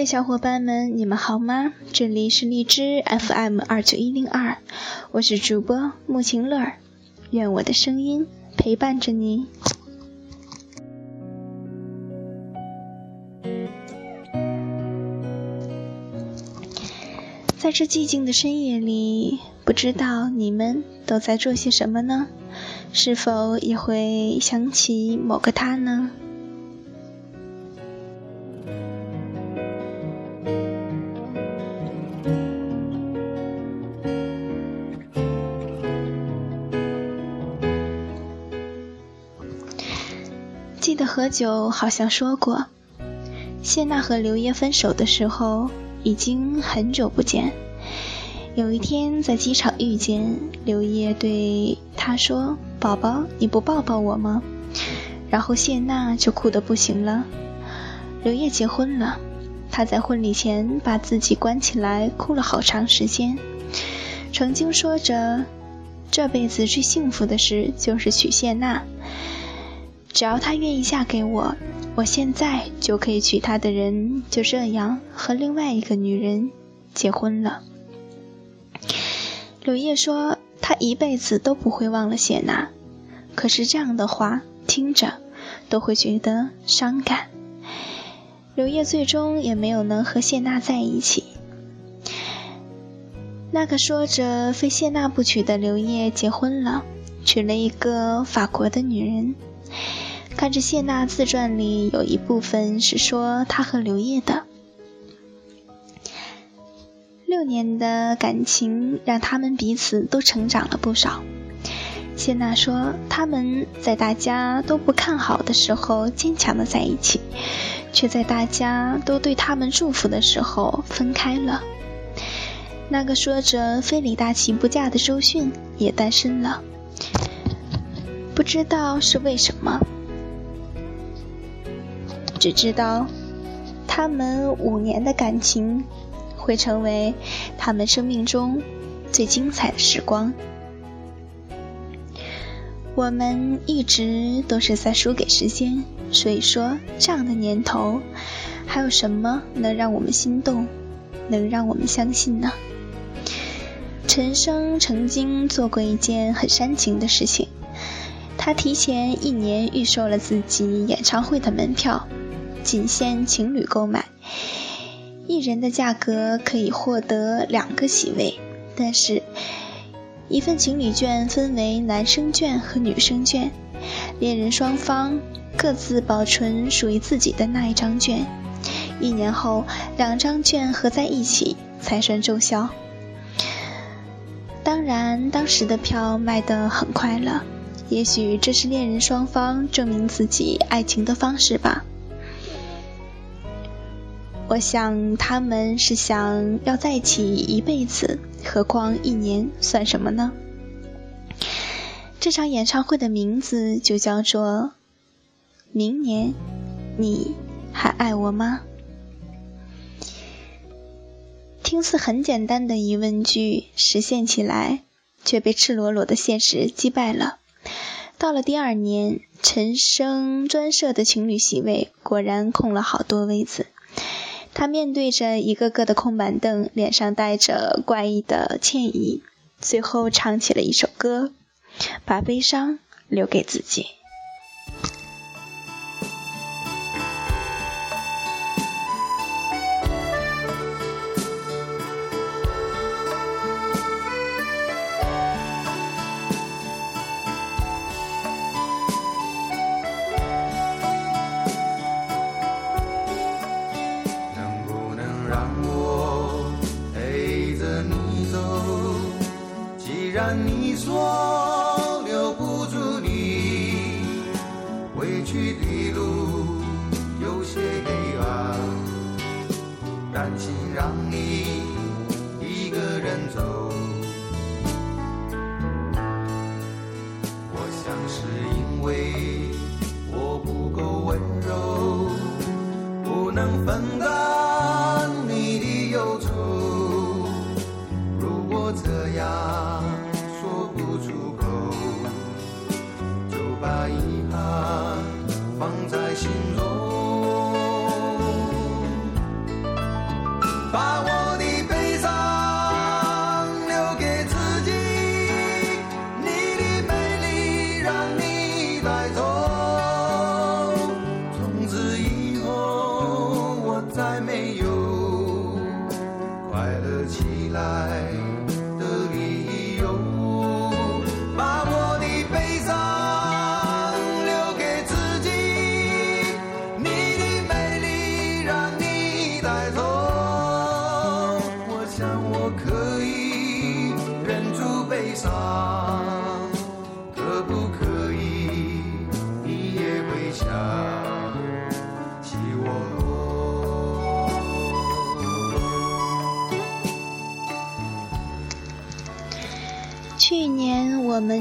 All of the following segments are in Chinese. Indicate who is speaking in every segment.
Speaker 1: 的小伙伴们，你们好吗？这里是荔枝 FM 二九一零二，我是主播穆晴乐，愿我的声音陪伴着你。在这寂静的深夜里，不知道你们都在做些什么呢？是否也会想起某个他呢？何九好像说过，谢娜和刘烨分手的时候已经很久不见。有一天在机场遇见，刘烨对他说：“宝宝，你不抱抱我吗？”然后谢娜就哭得不行了。刘烨结婚了，他在婚礼前把自己关起来哭了好长时间，曾经说着这辈子最幸福的事就是娶谢娜。只要她愿意嫁给我，我现在就可以娶她的人，就这样和另外一个女人结婚了。柳叶说，他一辈子都不会忘了谢娜，可是这样的话听着都会觉得伤感。柳叶最终也没有能和谢娜在一起。那个说着非谢娜不娶的刘烨结婚了，娶了一个法国的女人。看着谢娜自传里有一部分是说她和刘烨的，六年的感情让他们彼此都成长了不少。谢娜说他们在大家都不看好的时候坚强的在一起，却在大家都对他们祝福的时候分开了。那个说着非李大齐不嫁的周迅也单身了，不知道是为什么。只知道，他们五年的感情会成为他们生命中最精彩的时光。我们一直都是在输给时间，所以说这样的年头，还有什么能让我们心动，能让我们相信呢？陈升曾经做过一件很煽情的事情，他提前一年预售了自己演唱会的门票。仅限情侣购买，一人的价格可以获得两个席位，但是，一份情侣券分为男生券和女生券，恋人双方各自保存属于自己的那一张券，一年后两张券合在一起才算奏效。当然，当时的票卖得很快了，也许这是恋人双方证明自己爱情的方式吧。我想他们是想要在一起一辈子，何况一年算什么呢？这场演唱会的名字就叫做“明年，你还爱我吗？”听似很简单的疑问句，实现起来却被赤裸裸的现实击败了。到了第二年，陈升专设的情侣席位果然空了好多位子。他面对着一个个的空板凳，脸上带着怪异的歉意，最后唱起了一首歌，把悲伤留给自己。
Speaker 2: 让我陪着你走，既然你说留不住你，回去的路有些黑暗，担心让你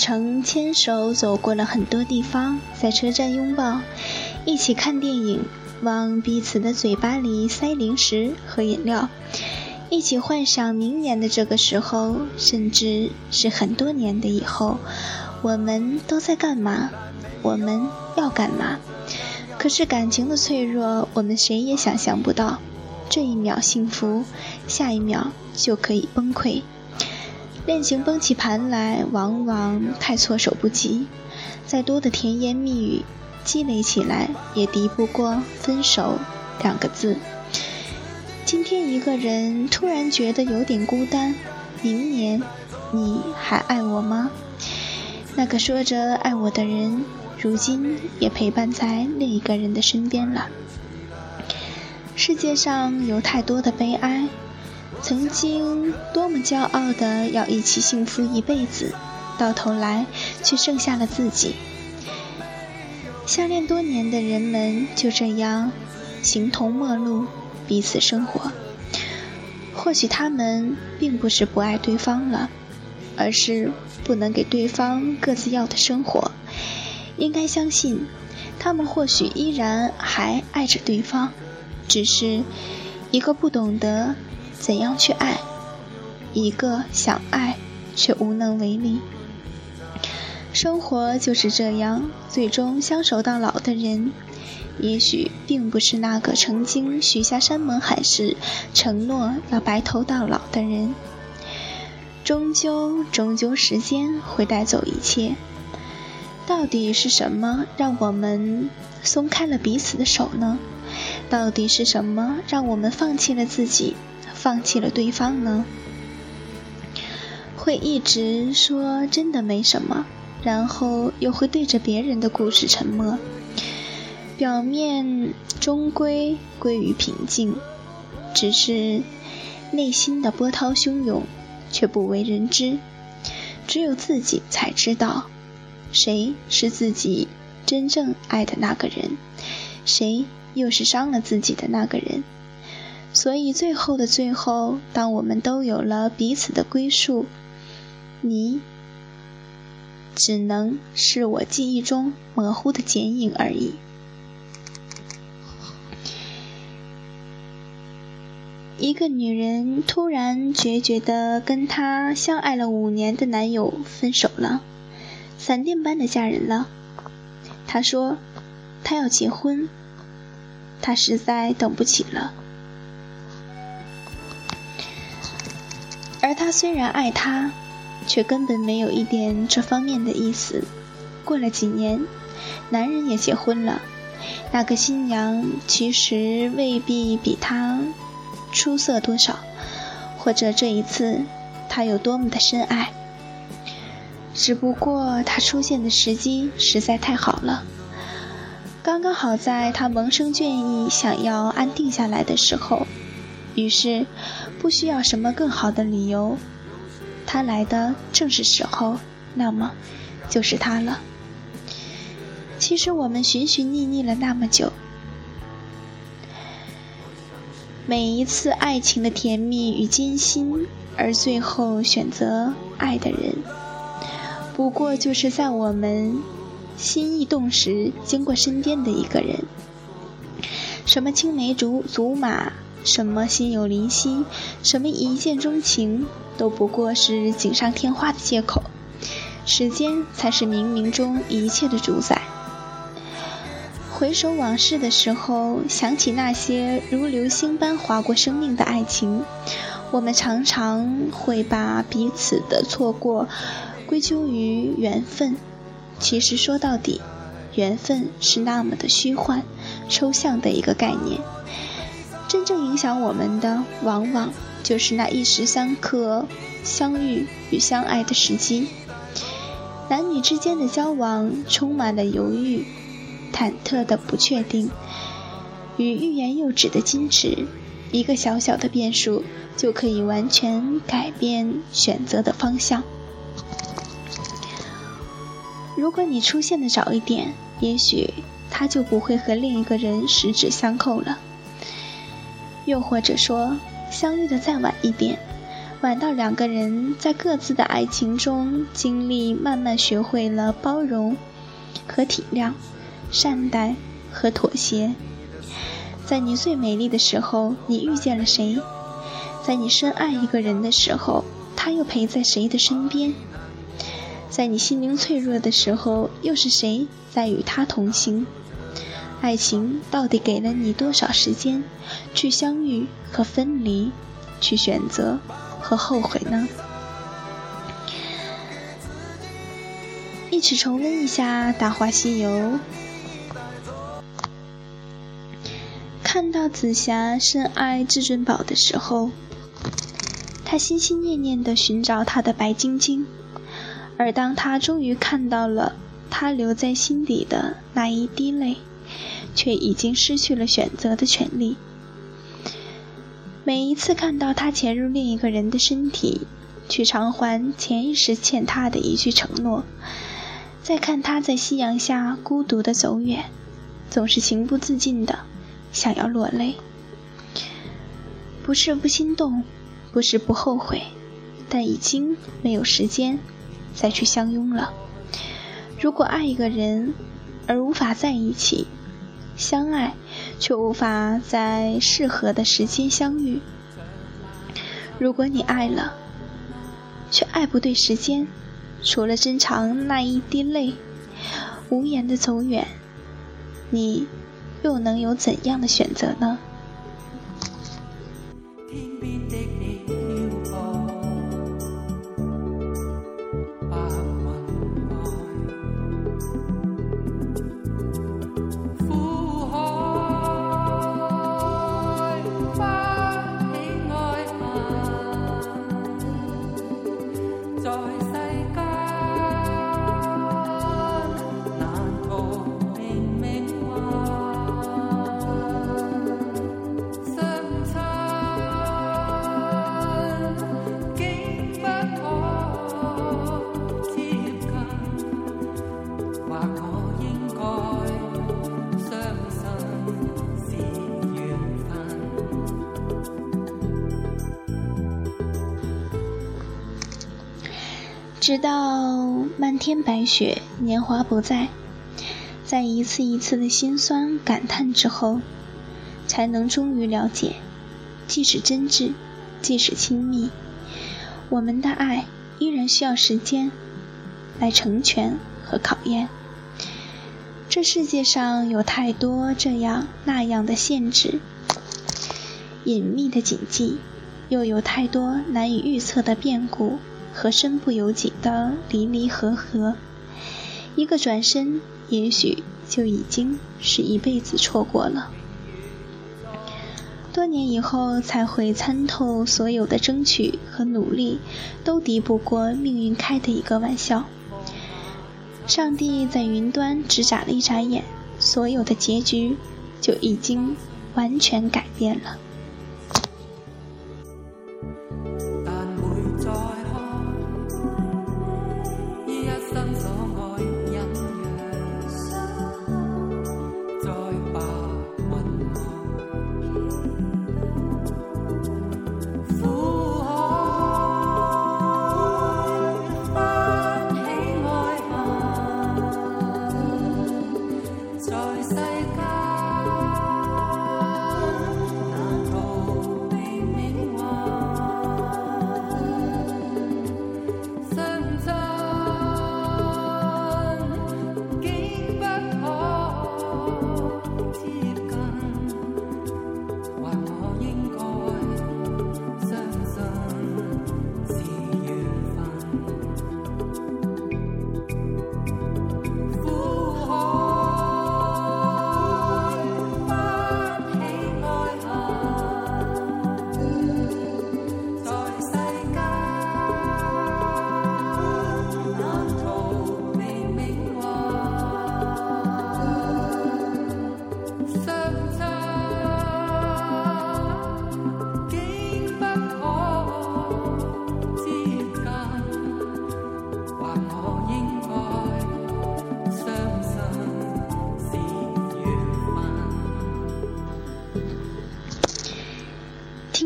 Speaker 1: 曾牵手走过了很多地方，在车站拥抱，一起看电影，往彼此的嘴巴里塞零食和饮料，一起幻想明年的这个时候，甚至是很多年的以后，我们都在干嘛？我们要干嘛？可是感情的脆弱，我们谁也想象不到，这一秒幸福，下一秒就可以崩溃。恋情崩起盘来，往往太措手不及。再多的甜言蜜语积累起来，也敌不过“分手”两个字。今天一个人突然觉得有点孤单，明年你还爱我吗？那个说着爱我的人，如今也陪伴在另一个人的身边了。世界上有太多的悲哀。曾经多么骄傲的要一起幸福一辈子，到头来却剩下了自己。相恋多年的人们就这样形同陌路，彼此生活。或许他们并不是不爱对方了，而是不能给对方各自要的生活。应该相信，他们或许依然还爱着对方，只是一个不懂得。怎样去爱一个想爱却无能为力？生活就是这样，最终相守到老的人，也许并不是那个曾经许下山盟海誓、承诺要白头到老的人。终究，终究，时间会带走一切。到底是什么让我们松开了彼此的手呢？到底是什么让我们放弃了自己？放弃了对方呢？会一直说真的没什么，然后又会对着别人的故事沉默。表面终归归于平静，只是内心的波涛汹涌却不为人知。只有自己才知道，谁是自己真正爱的那个人，谁又是伤了自己的那个人。所以，最后的最后，当我们都有了彼此的归宿，你只能是我记忆中模糊的剪影而已。一个女人突然决绝的跟她相爱了五年的男友分手了，闪电般的嫁人了。她说，她要结婚，她实在等不起了。而他虽然爱她，却根本没有一点这方面的意思。过了几年，男人也结婚了，那个新娘其实未必比他出色多少，或者这一次他有多么的深爱，只不过他出现的时机实在太好了，刚刚好在他萌生倦意、想要安定下来的时候。于是，不需要什么更好的理由，他来的正是时候，那么就是他了。其实我们寻寻觅觅了那么久，每一次爱情的甜蜜与艰辛，而最后选择爱的人，不过就是在我们心意动时经过身边的一个人。什么青梅竹竹马？什么心有灵犀，什么一见钟情，都不过是锦上添花的借口。时间才是冥冥中一切的主宰。回首往事的时候，想起那些如流星般划过生命的爱情，我们常常会把彼此的错过归咎于缘分。其实说到底，缘分是那么的虚幻、抽象的一个概念。真正影响我们的，往往就是那一时三刻相遇与相爱的时机。男女之间的交往充满了犹豫、忐忑的不确定，与欲言又止的矜持。一个小小的变数就可以完全改变选择的方向。如果你出现的早一点，也许他就不会和另一个人十指相扣了。又或者说，相遇的再晚一点，晚到两个人在各自的爱情中经历，慢慢学会了包容和体谅，善待和妥协。在你最美丽的时候，你遇见了谁？在你深爱一个人的时候，他又陪在谁的身边？在你心灵脆弱的时候，又是谁在与他同行？爱情到底给了你多少时间，去相遇和分离，去选择和后悔呢？一起重温一下《大话西游》。看到紫霞深爱至尊宝的时候，他心心念念地寻找他的白晶晶，而当他终于看到了他留在心底的那一滴泪，却已经失去了选择的权利。每一次看到他潜入另一个人的身体，去偿还前一时欠他的一句承诺，再看他在夕阳下孤独的走远，总是情不自禁的。想要落泪，不是不心动，不是不后悔，但已经没有时间再去相拥了。如果爱一个人而无法在一起，相爱却无法在适合的时间相遇；如果你爱了，却爱不对时间，除了珍藏那一滴泪，无言的走远，你。又能有怎样的选择呢？直到漫天白雪，年华不在，在一次一次的心酸感叹之后，才能终于了解，即使真挚，即使亲密，我们的爱依然需要时间来成全和考验。这世界上有太多这样那样的限制，隐秘的谨记，又有太多难以预测的变故。和身不由己的离离合合，一个转身，也许就已经是一辈子错过了。多年以后才会参透，所有的争取和努力，都敌不过命运开的一个玩笑。上帝在云端只眨了一眨眼，所有的结局就已经完全改变了。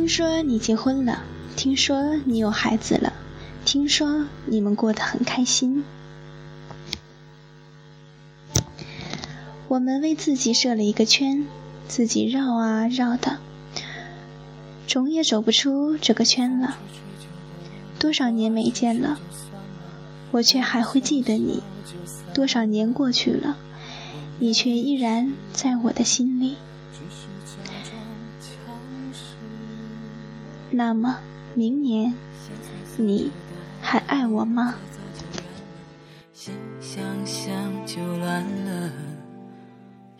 Speaker 1: 听说你结婚了，听说你有孩子了，听说你们过得很开心。我们为自己设了一个圈，自己绕啊绕的，总也走不出这个圈了。多少年没见了，我却还会记得你。多少年过去了，你却依然在我的心里。那么，明年你还爱我吗？
Speaker 3: 心想想就乱了，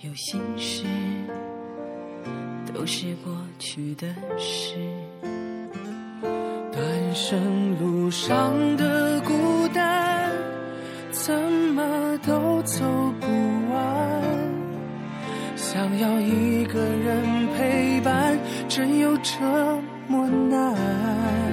Speaker 3: 有心事都是过去的事。
Speaker 4: 单身路上的孤单，怎么都走不完。想要一个人陪伴，真有这
Speaker 3: 无奈？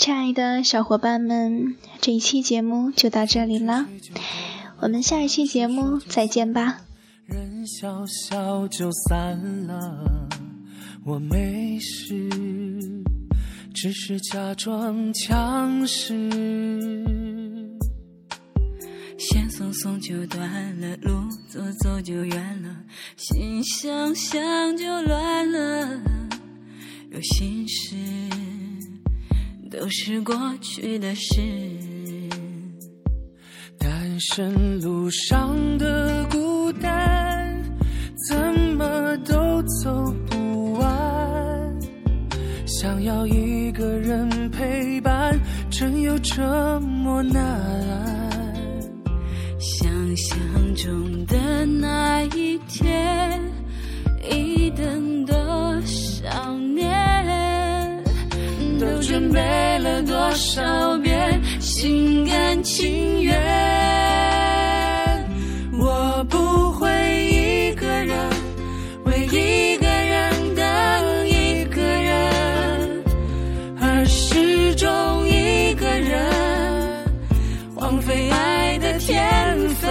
Speaker 1: 亲爱的小伙伴们，这一期节目就到这里了，我们下一期节目再见吧。
Speaker 4: 人笑笑就散了，我没事，只是假装强势。
Speaker 3: 线松松就断了，路走走就远了，心想想就乱了，有心事都是过去的事。
Speaker 4: 单身路上的孤单，怎么都走不完。想要一个人陪伴，真有这么难？
Speaker 3: 都准备了多少遍，心甘情愿。我不会一个人，为一个人等一个人，而始终一个人。荒废爱的天分，